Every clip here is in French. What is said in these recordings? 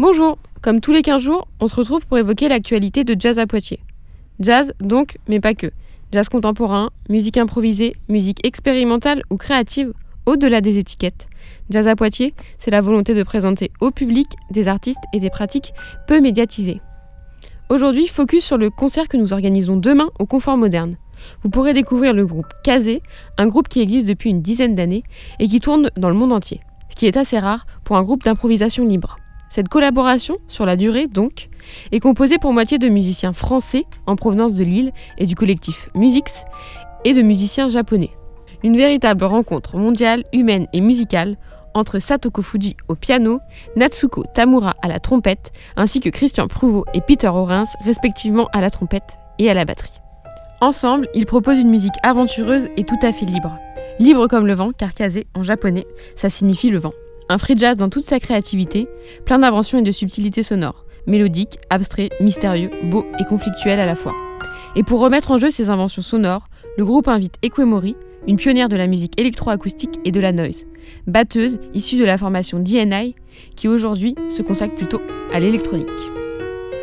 Bonjour, comme tous les 15 jours, on se retrouve pour évoquer l'actualité de Jazz à Poitiers. Jazz donc, mais pas que. Jazz contemporain, musique improvisée, musique expérimentale ou créative, au-delà des étiquettes. Jazz à Poitiers, c'est la volonté de présenter au public des artistes et des pratiques peu médiatisées. Aujourd'hui, focus sur le concert que nous organisons demain au Confort Moderne. Vous pourrez découvrir le groupe Kazé, un groupe qui existe depuis une dizaine d'années et qui tourne dans le monde entier, ce qui est assez rare pour un groupe d'improvisation libre. Cette collaboration, sur la durée donc, est composée pour moitié de musiciens français en provenance de Lille et du collectif Musix et de musiciens japonais. Une véritable rencontre mondiale, humaine et musicale entre Satoko Fuji au piano, Natsuko Tamura à la trompette, ainsi que Christian Prouveau et Peter Orens respectivement à la trompette et à la batterie. Ensemble, ils proposent une musique aventureuse et tout à fait libre. Libre comme le vent, car kaze en japonais, ça signifie le vent. Un free jazz dans toute sa créativité, plein d'inventions et de subtilités sonores, mélodiques, abstrait, mystérieux, beau et conflictuel à la fois. Et pour remettre en jeu ces inventions sonores, le groupe invite Ekwemori, une pionnière de la musique électroacoustique et de la noise, batteuse issue de la formation DNI, qui aujourd'hui se consacre plutôt à l'électronique.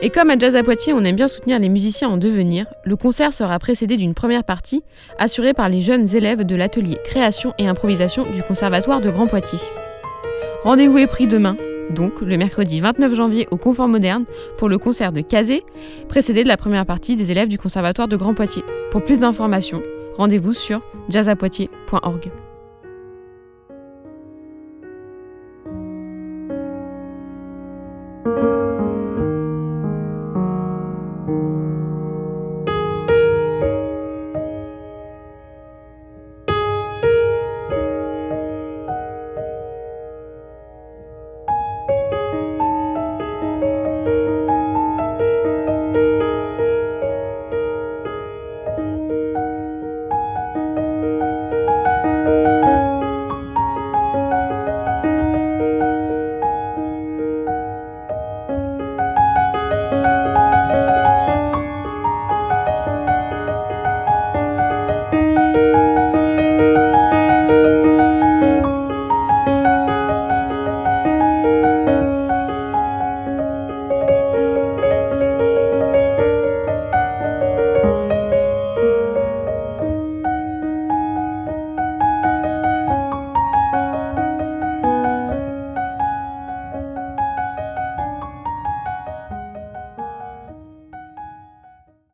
Et comme à Jazz à Poitiers, on aime bien soutenir les musiciens en devenir, le concert sera précédé d'une première partie assurée par les jeunes élèves de l'atelier création et improvisation du Conservatoire de Grand Poitiers. Rendez-vous est pris demain, donc le mercredi 29 janvier au Confort Moderne pour le concert de Kazé, précédé de la première partie des élèves du Conservatoire de Grand Poitiers. Pour plus d'informations, rendez-vous sur jazzapoitiers.org.